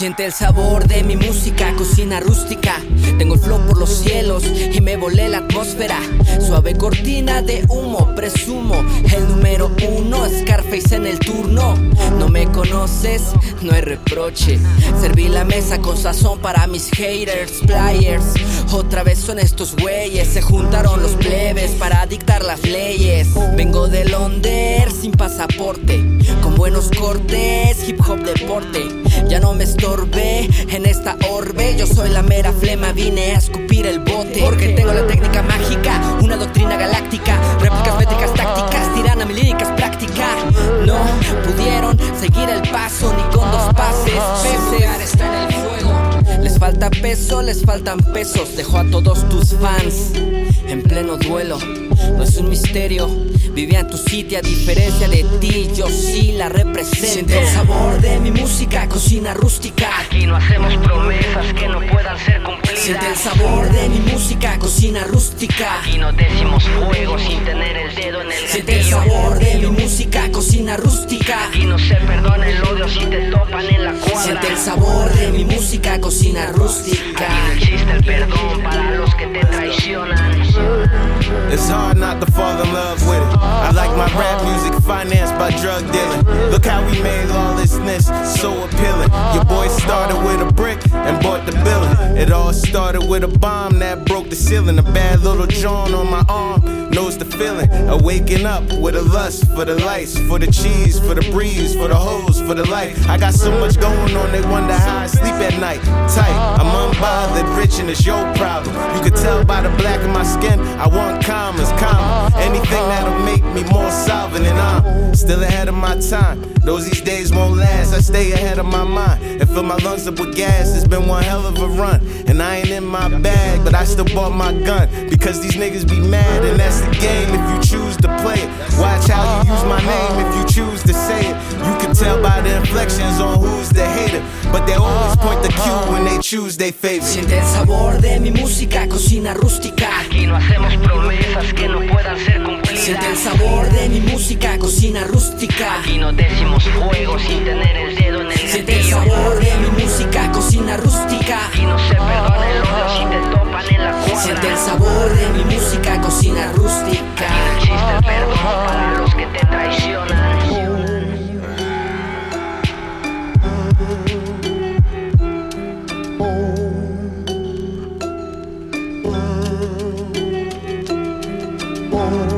Siente el sabor de mi música, cocina rústica. Tengo el flow por los cielos y me volé la atmósfera. Suave cortina de humo, presumo. El número uno, Scarface en el turno no hay reproche. Serví la mesa con sazón para mis haters, players. Otra vez son estos güeyes, se juntaron los plebes para dictar las leyes. Vengo de Londres sin pasaporte, con buenos cortes, hip hop deporte. Ya no me estorbé en esta orbe, yo soy la mera flema, vine a escupir el bote. Porque tengo la técnica mágica, una doctrina galáctica seguir el paso ni con dos pases. está en el fuego. Les falta peso, les faltan pesos. Dejo a todos tus fans en pleno duelo. No es un misterio. Vivía en tu sitio a diferencia de ti. Yo sí la represento. Siento el sabor de mi cocina rústica. Aquí no hacemos promesas que no puedan ser cumplidas. Siente el sabor de mi música, cocina rústica. Aquí no decimos fuego sin tener el dedo en el Siente el sabor de mi música, cocina rústica. Aquí no se perdona el odio si te topan en la cuadra. Siente el sabor de mi música, cocina rústica. Aquí no existe el perdón para los que te traicionan. It's hard not to fall in love with it. I like my rap music financed by drug dealers. so appealing. Your boy started with a brick and bought the building. It all started with a bomb that broke the ceiling. A bad little John on my arm knows the feeling A waking up with a lust for the lights, for the cheese, for the breeze, for the hoes, for the life. I got so much going on, they wonder how I sleep at night. Tight, I'm unbothered, rich, and it's your problem. You can tell by the black of my skin, I want commas, comma. Anything that'll make me more solvent, and I'm still ahead of my time. Those these days won't last, I stay ahead of my mind. And fill my lungs up with gas, it's been been one hell of a run. And I ain't in my bag, but I still bought my gun. Because these niggas be mad, and that's the game if you choose to play it. Watch how you use my name if you choose to say it. You can tell by the inflections on who's the hater. But they always point the cue when they choose their favorite. Siente el sabor de mi música, cocina rústica. Aquí no hacemos promesas que no puedan ser cumplidas. Siente el sabor de mi música, cocina rústica. Aquí no decimos fuego sin tener el dedo en el Siente el sabor de mi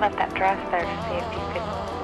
Let that dress there to see if you could